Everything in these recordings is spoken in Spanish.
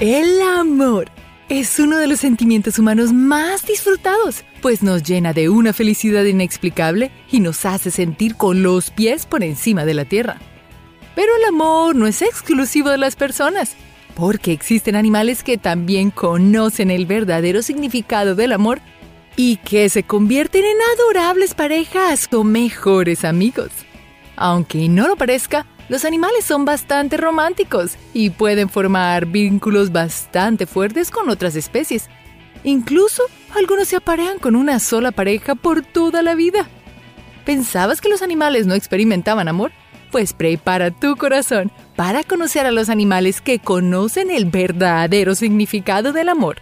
El amor es uno de los sentimientos humanos más disfrutados, pues nos llena de una felicidad inexplicable y nos hace sentir con los pies por encima de la tierra. Pero el amor no es exclusivo de las personas, porque existen animales que también conocen el verdadero significado del amor y que se convierten en adorables parejas o mejores amigos. Aunque no lo parezca, los animales son bastante románticos y pueden formar vínculos bastante fuertes con otras especies. Incluso algunos se aparean con una sola pareja por toda la vida. ¿Pensabas que los animales no experimentaban amor? Pues prepara tu corazón para conocer a los animales que conocen el verdadero significado del amor.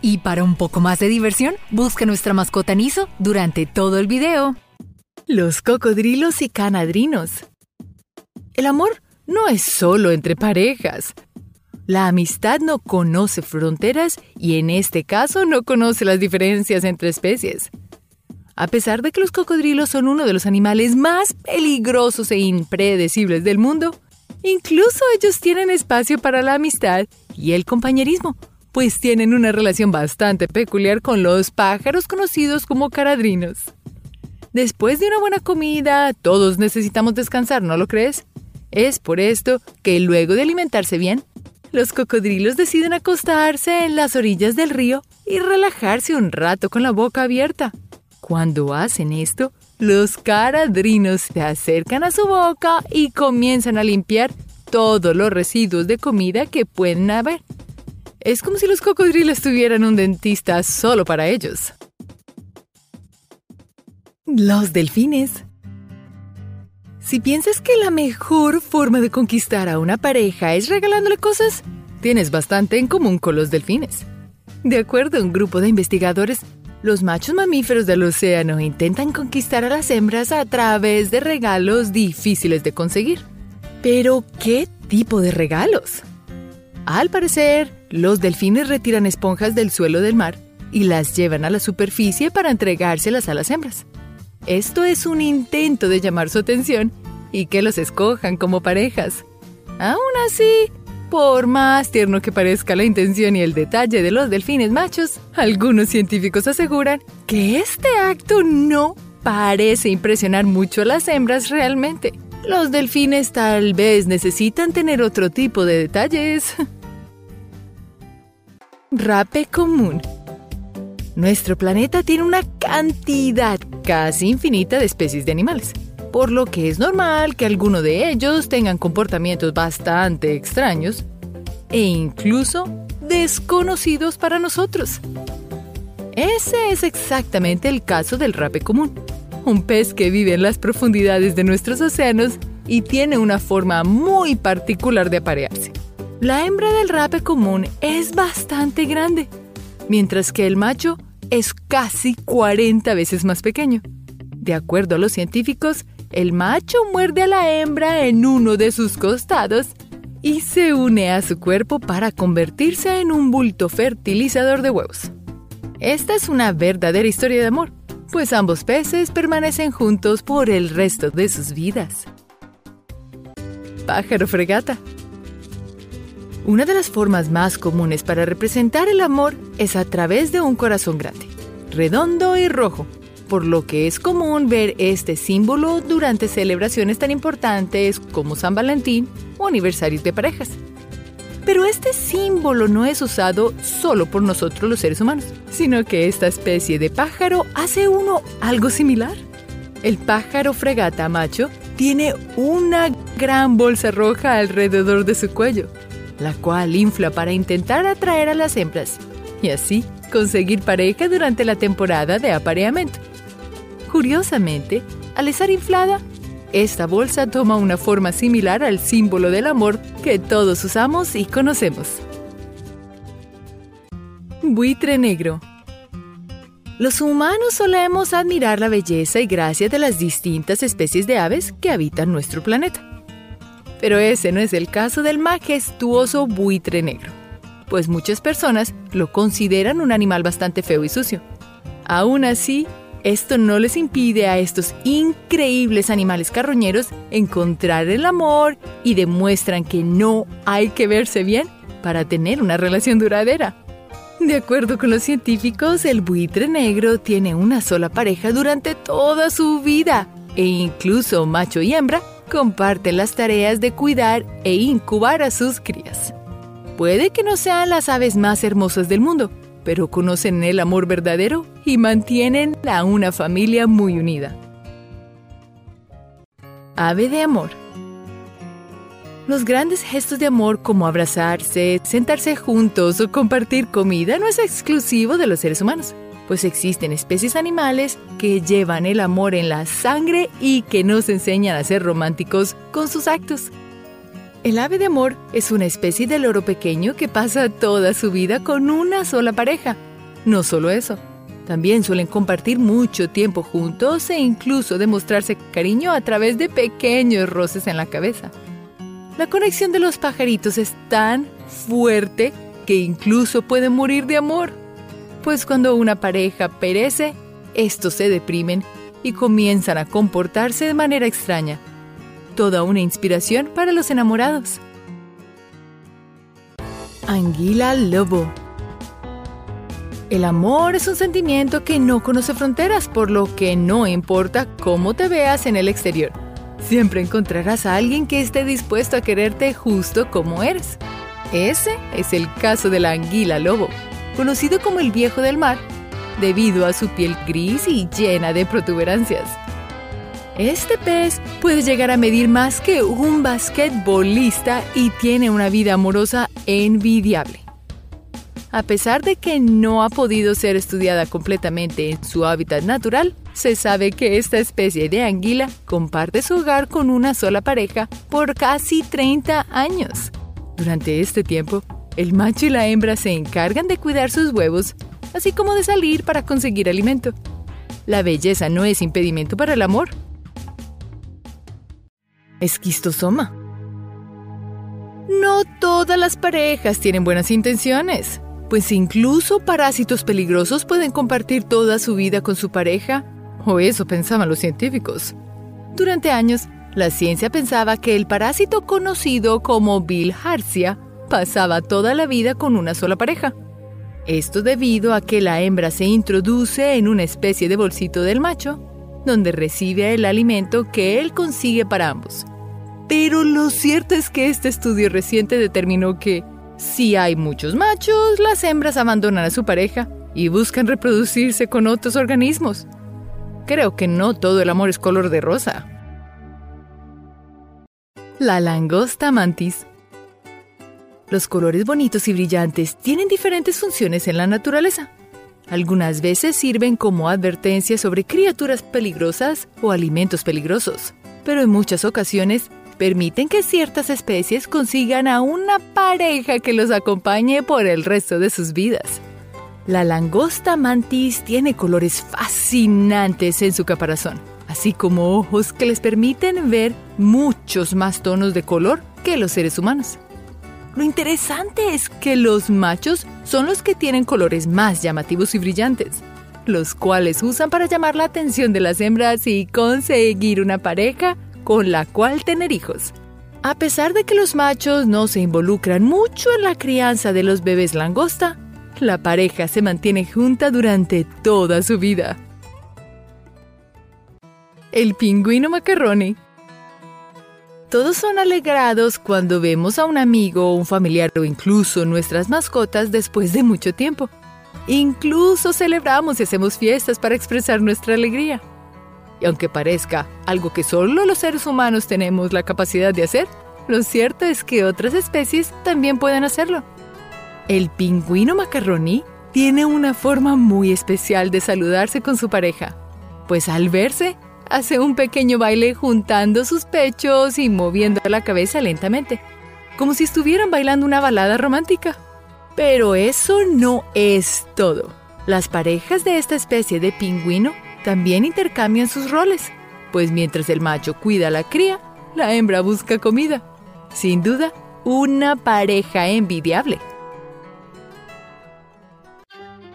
Y para un poco más de diversión, busca nuestra mascota Niso durante todo el video. Los cocodrilos y canadrinos. El amor no es solo entre parejas. La amistad no conoce fronteras y en este caso no conoce las diferencias entre especies. A pesar de que los cocodrilos son uno de los animales más peligrosos e impredecibles del mundo, incluso ellos tienen espacio para la amistad y el compañerismo, pues tienen una relación bastante peculiar con los pájaros conocidos como caradrinos. Después de una buena comida, todos necesitamos descansar, ¿no lo crees? Es por esto que luego de alimentarse bien, los cocodrilos deciden acostarse en las orillas del río y relajarse un rato con la boca abierta. Cuando hacen esto, los caradrinos se acercan a su boca y comienzan a limpiar todos los residuos de comida que pueden haber. Es como si los cocodrilos tuvieran un dentista solo para ellos. Los delfines si piensas que la mejor forma de conquistar a una pareja es regalándole cosas, tienes bastante en común con los delfines. De acuerdo a un grupo de investigadores, los machos mamíferos del océano intentan conquistar a las hembras a través de regalos difíciles de conseguir. Pero, ¿qué tipo de regalos? Al parecer, los delfines retiran esponjas del suelo del mar y las llevan a la superficie para entregárselas a las hembras. Esto es un intento de llamar su atención y que los escojan como parejas. Aún así, por más tierno que parezca la intención y el detalle de los delfines machos, algunos científicos aseguran que este acto no parece impresionar mucho a las hembras realmente. Los delfines tal vez necesitan tener otro tipo de detalles. Rape común nuestro planeta tiene una cantidad casi infinita de especies de animales, por lo que es normal que algunos de ellos tengan comportamientos bastante extraños e incluso desconocidos para nosotros. Ese es exactamente el caso del rape común, un pez que vive en las profundidades de nuestros océanos y tiene una forma muy particular de aparearse. La hembra del rape común es bastante grande, mientras que el macho es casi 40 veces más pequeño. De acuerdo a los científicos, el macho muerde a la hembra en uno de sus costados y se une a su cuerpo para convertirse en un bulto fertilizador de huevos. Esta es una verdadera historia de amor, pues ambos peces permanecen juntos por el resto de sus vidas. Pájaro fregata. Una de las formas más comunes para representar el amor es a través de un corazón grande, redondo y rojo, por lo que es común ver este símbolo durante celebraciones tan importantes como San Valentín o aniversarios de parejas. Pero este símbolo no es usado solo por nosotros los seres humanos, sino que esta especie de pájaro hace uno algo similar. El pájaro fregata macho tiene una gran bolsa roja alrededor de su cuello, la cual infla para intentar atraer a las hembras y así conseguir pareja durante la temporada de apareamiento. Curiosamente, al estar inflada, esta bolsa toma una forma similar al símbolo del amor que todos usamos y conocemos. Buitre negro. Los humanos solemos admirar la belleza y gracia de las distintas especies de aves que habitan nuestro planeta. Pero ese no es el caso del majestuoso buitre negro, pues muchas personas lo consideran un animal bastante feo y sucio. Aún así, esto no les impide a estos increíbles animales carroñeros encontrar el amor y demuestran que no hay que verse bien para tener una relación duradera. De acuerdo con los científicos, el buitre negro tiene una sola pareja durante toda su vida e incluso macho y hembra comparten las tareas de cuidar e incubar a sus crías. Puede que no sean las aves más hermosas del mundo, pero conocen el amor verdadero y mantienen a una familia muy unida. Ave de amor. Los grandes gestos de amor como abrazarse, sentarse juntos o compartir comida no es exclusivo de los seres humanos, pues existen especies animales que llevan el amor en la sangre y que nos enseñan a ser románticos con sus actos. El ave de amor es una especie de loro pequeño que pasa toda su vida con una sola pareja. No solo eso, también suelen compartir mucho tiempo juntos e incluso demostrarse cariño a través de pequeños roces en la cabeza. La conexión de los pajaritos es tan fuerte que incluso pueden morir de amor. Pues cuando una pareja perece, estos se deprimen y comienzan a comportarse de manera extraña toda una inspiración para los enamorados. Anguila Lobo El amor es un sentimiento que no conoce fronteras, por lo que no importa cómo te veas en el exterior. Siempre encontrarás a alguien que esté dispuesto a quererte justo como eres. Ese es el caso de la anguila lobo, conocido como el viejo del mar, debido a su piel gris y llena de protuberancias. Este pez puede llegar a medir más que un basquetbolista y tiene una vida amorosa envidiable. A pesar de que no ha podido ser estudiada completamente en su hábitat natural, se sabe que esta especie de anguila comparte su hogar con una sola pareja por casi 30 años. Durante este tiempo, el macho y la hembra se encargan de cuidar sus huevos, así como de salir para conseguir alimento. La belleza no es impedimento para el amor, esquistosoma. No todas las parejas tienen buenas intenciones, pues incluso parásitos peligrosos pueden compartir toda su vida con su pareja, o eso pensaban los científicos. Durante años, la ciencia pensaba que el parásito conocido como bilharzia pasaba toda la vida con una sola pareja. Esto debido a que la hembra se introduce en una especie de bolsito del macho donde recibe el alimento que él consigue para ambos. Pero lo cierto es que este estudio reciente determinó que si hay muchos machos, las hembras abandonan a su pareja y buscan reproducirse con otros organismos. Creo que no todo el amor es color de rosa. La langosta mantis. Los colores bonitos y brillantes tienen diferentes funciones en la naturaleza. Algunas veces sirven como advertencia sobre criaturas peligrosas o alimentos peligrosos, pero en muchas ocasiones permiten que ciertas especies consigan a una pareja que los acompañe por el resto de sus vidas. La langosta mantis tiene colores fascinantes en su caparazón, así como ojos que les permiten ver muchos más tonos de color que los seres humanos. Lo interesante es que los machos son los que tienen colores más llamativos y brillantes, los cuales usan para llamar la atención de las hembras y conseguir una pareja con la cual tener hijos. A pesar de que los machos no se involucran mucho en la crianza de los bebés langosta, la pareja se mantiene junta durante toda su vida. El pingüino macarrone todos son alegrados cuando vemos a un amigo, un familiar o incluso nuestras mascotas después de mucho tiempo. Incluso celebramos y hacemos fiestas para expresar nuestra alegría. Y aunque parezca algo que solo los seres humanos tenemos la capacidad de hacer, lo cierto es que otras especies también pueden hacerlo. El pingüino macarroní tiene una forma muy especial de saludarse con su pareja, pues al verse hace un pequeño baile juntando sus pechos y moviendo la cabeza lentamente, como si estuvieran bailando una balada romántica. Pero eso no es todo. Las parejas de esta especie de pingüino también intercambian sus roles, pues mientras el macho cuida a la cría, la hembra busca comida. Sin duda, una pareja envidiable.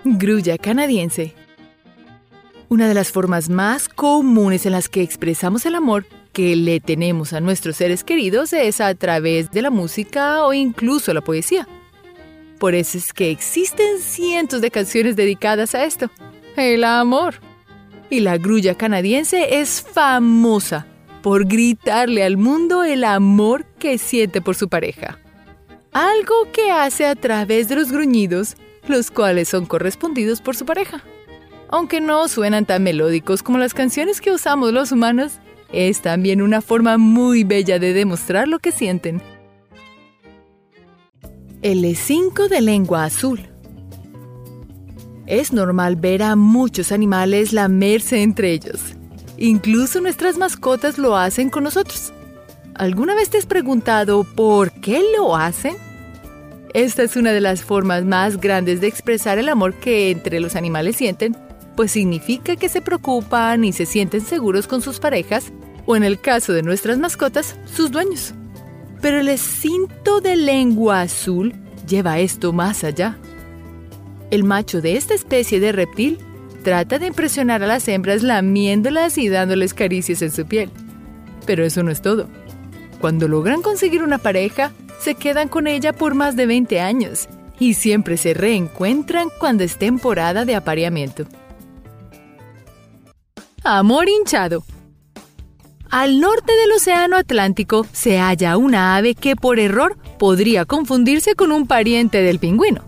Grulla canadiense una de las formas más comunes en las que expresamos el amor que le tenemos a nuestros seres queridos es a través de la música o incluso la poesía. Por eso es que existen cientos de canciones dedicadas a esto. El amor. Y la grulla canadiense es famosa por gritarle al mundo el amor que siente por su pareja. Algo que hace a través de los gruñidos, los cuales son correspondidos por su pareja. Aunque no suenan tan melódicos como las canciones que usamos los humanos, es también una forma muy bella de demostrar lo que sienten. El E5 de lengua azul. Es normal ver a muchos animales lamerse entre ellos. Incluso nuestras mascotas lo hacen con nosotros. ¿Alguna vez te has preguntado por qué lo hacen? Esta es una de las formas más grandes de expresar el amor que entre los animales sienten, pues significa que se preocupan y se sienten seguros con sus parejas, o en el caso de nuestras mascotas, sus dueños. Pero el cinto de lengua azul lleva esto más allá. El macho de esta especie de reptil trata de impresionar a las hembras lamiéndolas y dándoles caricias en su piel. Pero eso no es todo. Cuando logran conseguir una pareja, se quedan con ella por más de 20 años y siempre se reencuentran cuando es temporada de apareamiento. Amor hinchado. Al norte del Océano Atlántico se halla una ave que por error podría confundirse con un pariente del pingüino.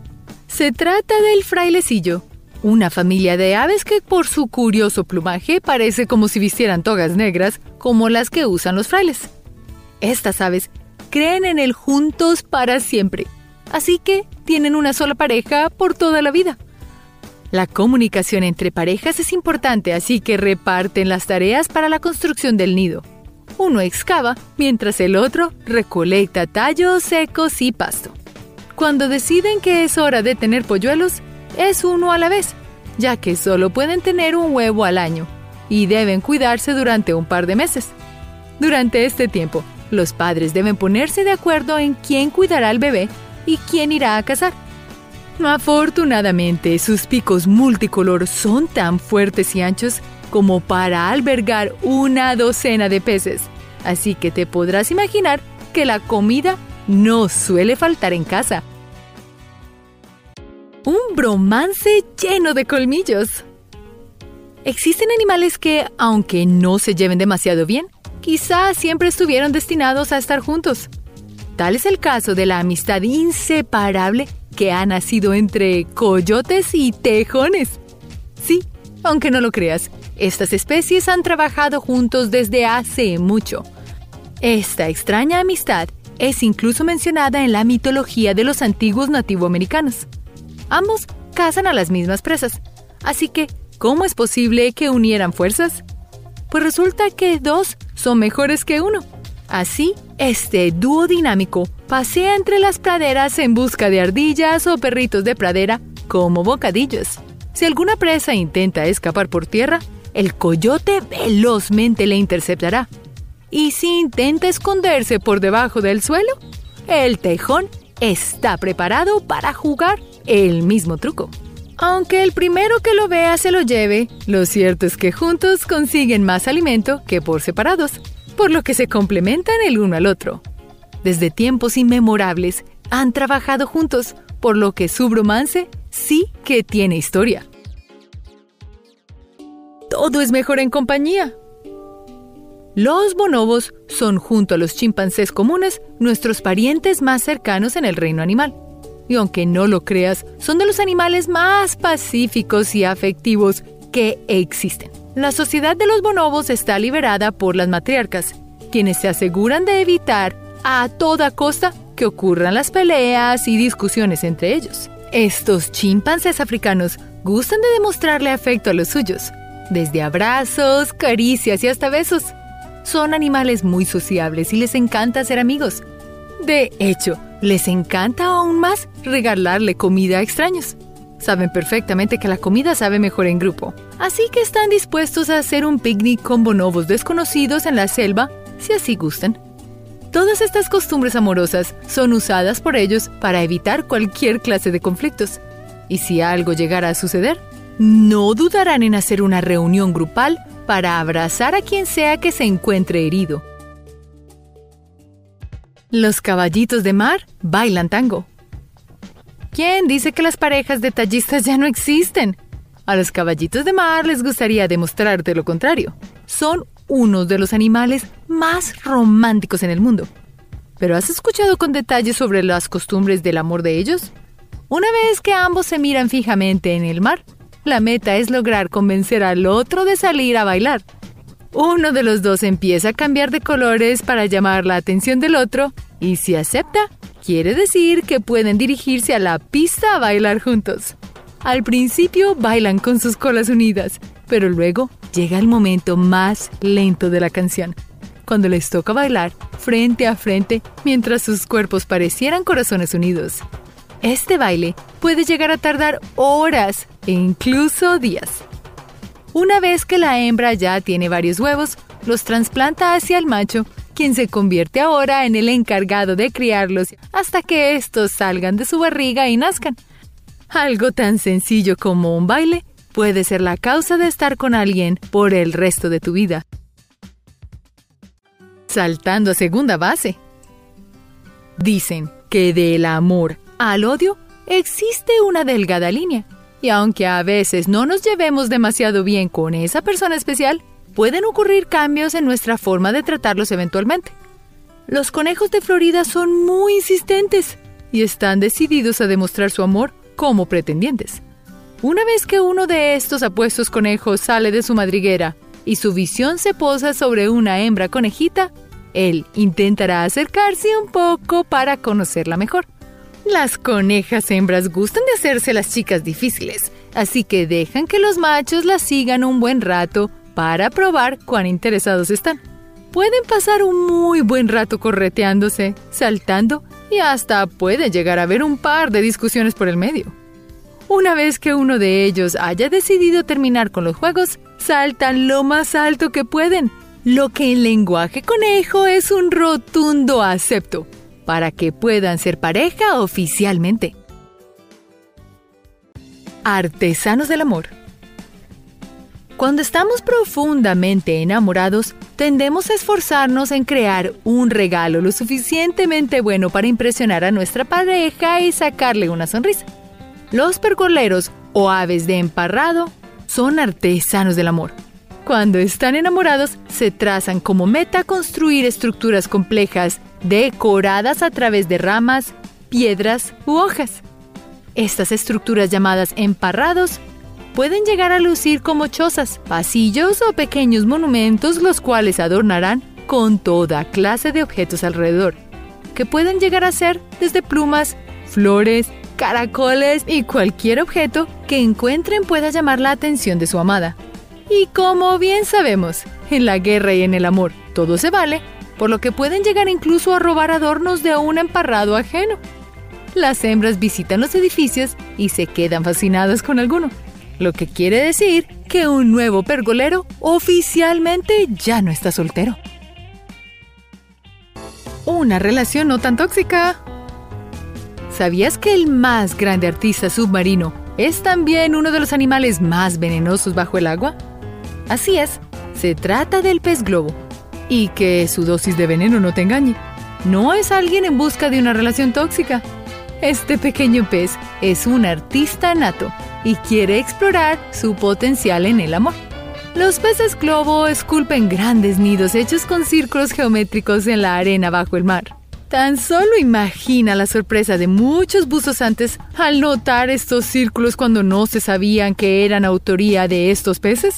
Se trata del frailecillo, una familia de aves que por su curioso plumaje parece como si vistieran togas negras como las que usan los frailes. Estas aves creen en el juntos para siempre, así que tienen una sola pareja por toda la vida. La comunicación entre parejas es importante, así que reparten las tareas para la construcción del nido. Uno excava, mientras el otro recolecta tallos secos y pasto. Cuando deciden que es hora de tener polluelos, es uno a la vez, ya que solo pueden tener un huevo al año y deben cuidarse durante un par de meses. Durante este tiempo, los padres deben ponerse de acuerdo en quién cuidará al bebé y quién irá a cazar. Afortunadamente, sus picos multicolor son tan fuertes y anchos como para albergar una docena de peces, así que te podrás imaginar que la comida no suele faltar en casa. Un bromance lleno de colmillos. Existen animales que, aunque no se lleven demasiado bien, quizás siempre estuvieron destinados a estar juntos. Tal es el caso de la amistad inseparable que ha nacido entre coyotes y tejones. Sí, aunque no lo creas, estas especies han trabajado juntos desde hace mucho. Esta extraña amistad es incluso mencionada en la mitología de los antiguos nativoamericanos. Ambos cazan a las mismas presas, así que, ¿cómo es posible que unieran fuerzas? Pues resulta que dos son mejores que uno. Así, este dúo dinámico pasea entre las praderas en busca de ardillas o perritos de pradera como bocadillos. Si alguna presa intenta escapar por tierra, el coyote velozmente le interceptará. Y si intenta esconderse por debajo del suelo, el tejón está preparado para jugar el mismo truco. Aunque el primero que lo vea se lo lleve, lo cierto es que juntos consiguen más alimento que por separados por lo que se complementan el uno al otro. Desde tiempos inmemorables han trabajado juntos, por lo que su bromance sí que tiene historia. Todo es mejor en compañía. Los bonobos son, junto a los chimpancés comunes, nuestros parientes más cercanos en el reino animal. Y aunque no lo creas, son de los animales más pacíficos y afectivos que existen. La sociedad de los bonobos está liberada por las matriarcas, quienes se aseguran de evitar a toda costa que ocurran las peleas y discusiones entre ellos. Estos chimpancés africanos gustan de demostrarle afecto a los suyos, desde abrazos, caricias y hasta besos. Son animales muy sociables y les encanta ser amigos. De hecho, les encanta aún más regalarle comida a extraños. Saben perfectamente que la comida sabe mejor en grupo, así que están dispuestos a hacer un picnic con bonobos desconocidos en la selva si así gustan. Todas estas costumbres amorosas son usadas por ellos para evitar cualquier clase de conflictos. Y si algo llegara a suceder, no dudarán en hacer una reunión grupal para abrazar a quien sea que se encuentre herido. Los caballitos de mar bailan tango. ¿Quién dice que las parejas detallistas ya no existen? A los caballitos de mar les gustaría demostrarte lo contrario. Son uno de los animales más románticos en el mundo. ¿Pero has escuchado con detalles sobre las costumbres del amor de ellos? Una vez que ambos se miran fijamente en el mar, la meta es lograr convencer al otro de salir a bailar. Uno de los dos empieza a cambiar de colores para llamar la atención del otro y si acepta, quiere decir que pueden dirigirse a la pista a bailar juntos. Al principio bailan con sus colas unidas, pero luego llega el momento más lento de la canción, cuando les toca bailar frente a frente mientras sus cuerpos parecieran corazones unidos. Este baile puede llegar a tardar horas e incluso días. Una vez que la hembra ya tiene varios huevos, los trasplanta hacia el macho, quien se convierte ahora en el encargado de criarlos hasta que estos salgan de su barriga y nazcan. Algo tan sencillo como un baile puede ser la causa de estar con alguien por el resto de tu vida. Saltando a segunda base. Dicen que del amor al odio existe una delgada línea. Y aunque a veces no nos llevemos demasiado bien con esa persona especial, pueden ocurrir cambios en nuestra forma de tratarlos eventualmente. Los conejos de Florida son muy insistentes y están decididos a demostrar su amor como pretendientes. Una vez que uno de estos apuestos conejos sale de su madriguera y su visión se posa sobre una hembra conejita, él intentará acercarse un poco para conocerla mejor. Las conejas hembras gustan de hacerse las chicas difíciles, así que dejan que los machos las sigan un buen rato para probar cuán interesados están. Pueden pasar un muy buen rato correteándose, saltando y hasta pueden llegar a haber un par de discusiones por el medio. Una vez que uno de ellos haya decidido terminar con los juegos, saltan lo más alto que pueden, lo que en lenguaje conejo es un rotundo acepto para que puedan ser pareja oficialmente. Artesanos del Amor Cuando estamos profundamente enamorados, tendemos a esforzarnos en crear un regalo lo suficientemente bueno para impresionar a nuestra pareja y sacarle una sonrisa. Los pergoleros o aves de emparrado son artesanos del amor. Cuando están enamorados, se trazan como meta construir estructuras complejas decoradas a través de ramas, piedras u hojas. Estas estructuras llamadas emparrados pueden llegar a lucir como chozas, pasillos o pequeños monumentos los cuales adornarán con toda clase de objetos alrededor, que pueden llegar a ser desde plumas, flores, caracoles y cualquier objeto que encuentren pueda llamar la atención de su amada. Y como bien sabemos, en la guerra y en el amor todo se vale, por lo que pueden llegar incluso a robar adornos de un emparrado ajeno. Las hembras visitan los edificios y se quedan fascinadas con alguno, lo que quiere decir que un nuevo pergolero oficialmente ya no está soltero. Una relación no tan tóxica. ¿Sabías que el más grande artista submarino es también uno de los animales más venenosos bajo el agua? Así es, se trata del pez globo y que su dosis de veneno no te engañe. No es alguien en busca de una relación tóxica. Este pequeño pez es un artista nato y quiere explorar su potencial en el amor. Los peces globo esculpen grandes nidos hechos con círculos geométricos en la arena bajo el mar. Tan solo imagina la sorpresa de muchos buzos antes al notar estos círculos cuando no se sabían que eran autoría de estos peces.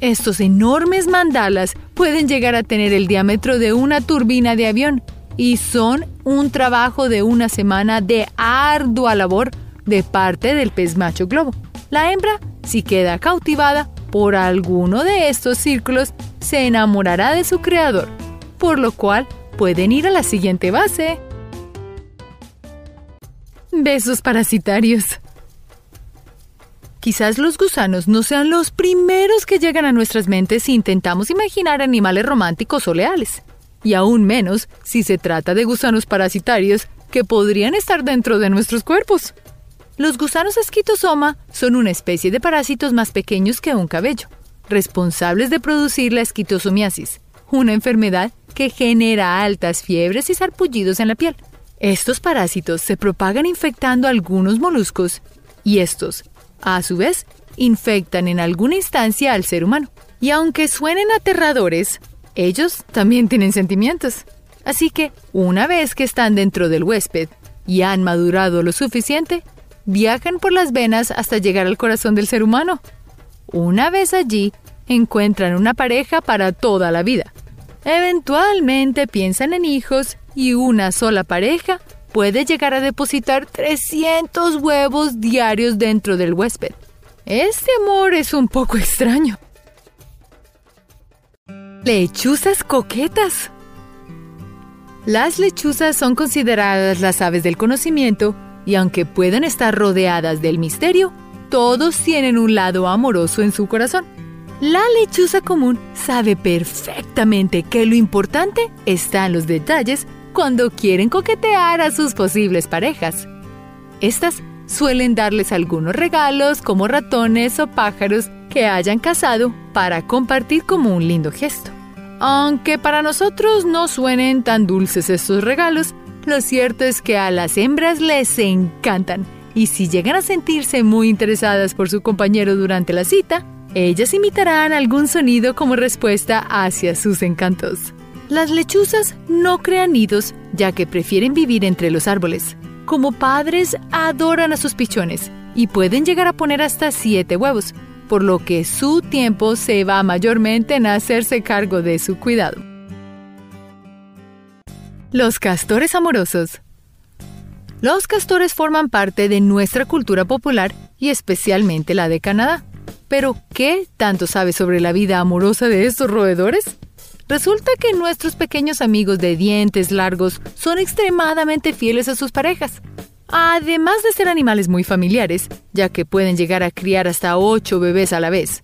Estos enormes mandalas pueden llegar a tener el diámetro de una turbina de avión y son un trabajo de una semana de ardua labor de parte del pez macho globo. La hembra, si queda cautivada por alguno de estos círculos, se enamorará de su creador, por lo cual pueden ir a la siguiente base. Besos parasitarios. Quizás los gusanos no sean los primeros que llegan a nuestras mentes si intentamos imaginar animales románticos o leales, y aún menos si se trata de gusanos parasitarios que podrían estar dentro de nuestros cuerpos. Los gusanos esquitosoma son una especie de parásitos más pequeños que un cabello, responsables de producir la esquitosomiasis, una enfermedad que genera altas fiebres y sarpullidos en la piel. Estos parásitos se propagan infectando algunos moluscos y estos, a su vez, infectan en alguna instancia al ser humano. Y aunque suenen aterradores, ellos también tienen sentimientos. Así que, una vez que están dentro del huésped y han madurado lo suficiente, viajan por las venas hasta llegar al corazón del ser humano. Una vez allí, encuentran una pareja para toda la vida. Eventualmente piensan en hijos y una sola pareja puede llegar a depositar 300 huevos diarios dentro del huésped. Este amor es un poco extraño. Lechuzas coquetas. Las lechuzas son consideradas las aves del conocimiento y aunque pueden estar rodeadas del misterio, todos tienen un lado amoroso en su corazón. La lechuza común sabe perfectamente que lo importante está en los detalles cuando quieren coquetear a sus posibles parejas. Estas suelen darles algunos regalos como ratones o pájaros que hayan cazado para compartir como un lindo gesto. Aunque para nosotros no suenen tan dulces estos regalos, lo cierto es que a las hembras les encantan y si llegan a sentirse muy interesadas por su compañero durante la cita, ellas imitarán algún sonido como respuesta hacia sus encantos. Las lechuzas no crean nidos ya que prefieren vivir entre los árboles. Como padres adoran a sus pichones y pueden llegar a poner hasta siete huevos, por lo que su tiempo se va mayormente en hacerse cargo de su cuidado. Los castores amorosos. Los castores forman parte de nuestra cultura popular y especialmente la de Canadá. Pero, ¿qué tanto sabes sobre la vida amorosa de estos roedores? Resulta que nuestros pequeños amigos de dientes largos son extremadamente fieles a sus parejas. Además de ser animales muy familiares, ya que pueden llegar a criar hasta ocho bebés a la vez.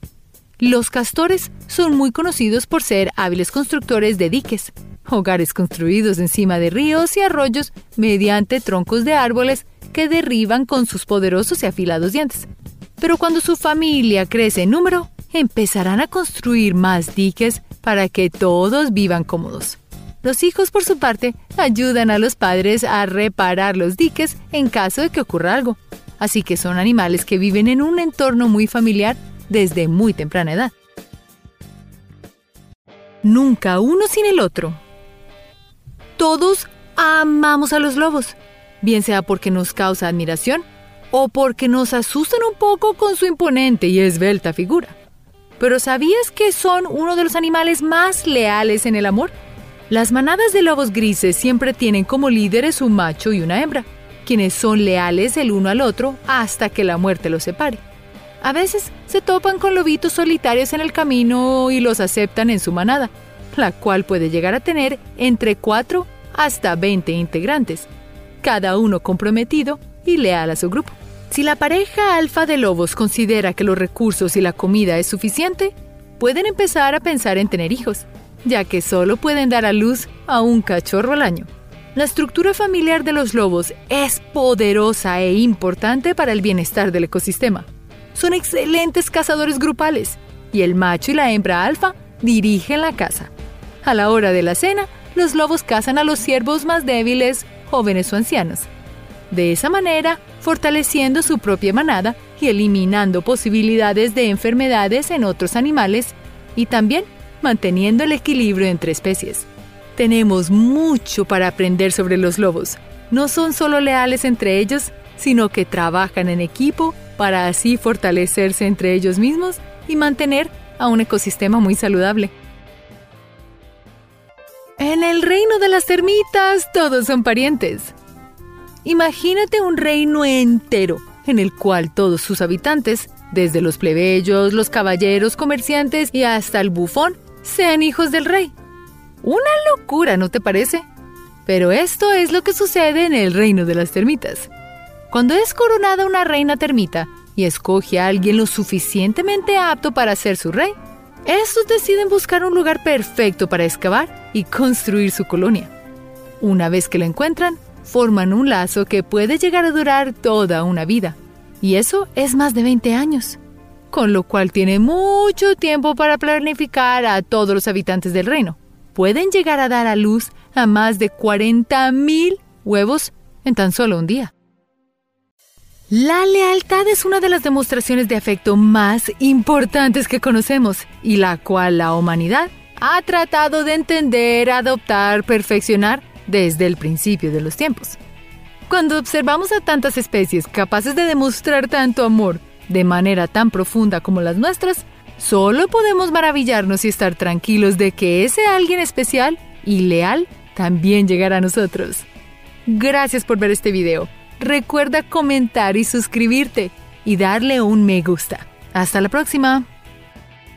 Los castores son muy conocidos por ser hábiles constructores de diques, hogares construidos encima de ríos y arroyos mediante troncos de árboles que derriban con sus poderosos y afilados dientes. Pero cuando su familia crece en número, empezarán a construir más diques para que todos vivan cómodos. Los hijos, por su parte, ayudan a los padres a reparar los diques en caso de que ocurra algo. Así que son animales que viven en un entorno muy familiar desde muy temprana edad. Nunca uno sin el otro. Todos amamos a los lobos, bien sea porque nos causa admiración o porque nos asustan un poco con su imponente y esbelta figura. Pero ¿sabías que son uno de los animales más leales en el amor? Las manadas de lobos grises siempre tienen como líderes un macho y una hembra, quienes son leales el uno al otro hasta que la muerte los separe. A veces se topan con lobitos solitarios en el camino y los aceptan en su manada, la cual puede llegar a tener entre 4 hasta 20 integrantes, cada uno comprometido y leal a su grupo. Si la pareja alfa de lobos considera que los recursos y la comida es suficiente, pueden empezar a pensar en tener hijos, ya que solo pueden dar a luz a un cachorro al año. La estructura familiar de los lobos es poderosa e importante para el bienestar del ecosistema. Son excelentes cazadores grupales y el macho y la hembra alfa dirigen la caza. A la hora de la cena, los lobos cazan a los ciervos más débiles, jóvenes o ancianos. De esa manera, fortaleciendo su propia manada y eliminando posibilidades de enfermedades en otros animales y también manteniendo el equilibrio entre especies. Tenemos mucho para aprender sobre los lobos. No son solo leales entre ellos, sino que trabajan en equipo para así fortalecerse entre ellos mismos y mantener a un ecosistema muy saludable. En el reino de las termitas todos son parientes. Imagínate un reino entero en el cual todos sus habitantes, desde los plebeyos, los caballeros, comerciantes y hasta el bufón, sean hijos del rey. Una locura, ¿no te parece? Pero esto es lo que sucede en el reino de las termitas. Cuando es coronada una reina termita y escoge a alguien lo suficientemente apto para ser su rey, estos deciden buscar un lugar perfecto para excavar y construir su colonia. Una vez que lo encuentran, forman un lazo que puede llegar a durar toda una vida. Y eso es más de 20 años. Con lo cual tiene mucho tiempo para planificar a todos los habitantes del reino. Pueden llegar a dar a luz a más de 40.000 huevos en tan solo un día. La lealtad es una de las demostraciones de afecto más importantes que conocemos y la cual la humanidad ha tratado de entender, adoptar, perfeccionar desde el principio de los tiempos. Cuando observamos a tantas especies capaces de demostrar tanto amor de manera tan profunda como las nuestras, solo podemos maravillarnos y estar tranquilos de que ese alguien especial y leal también llegará a nosotros. Gracias por ver este video. Recuerda comentar y suscribirte y darle un me gusta. Hasta la próxima.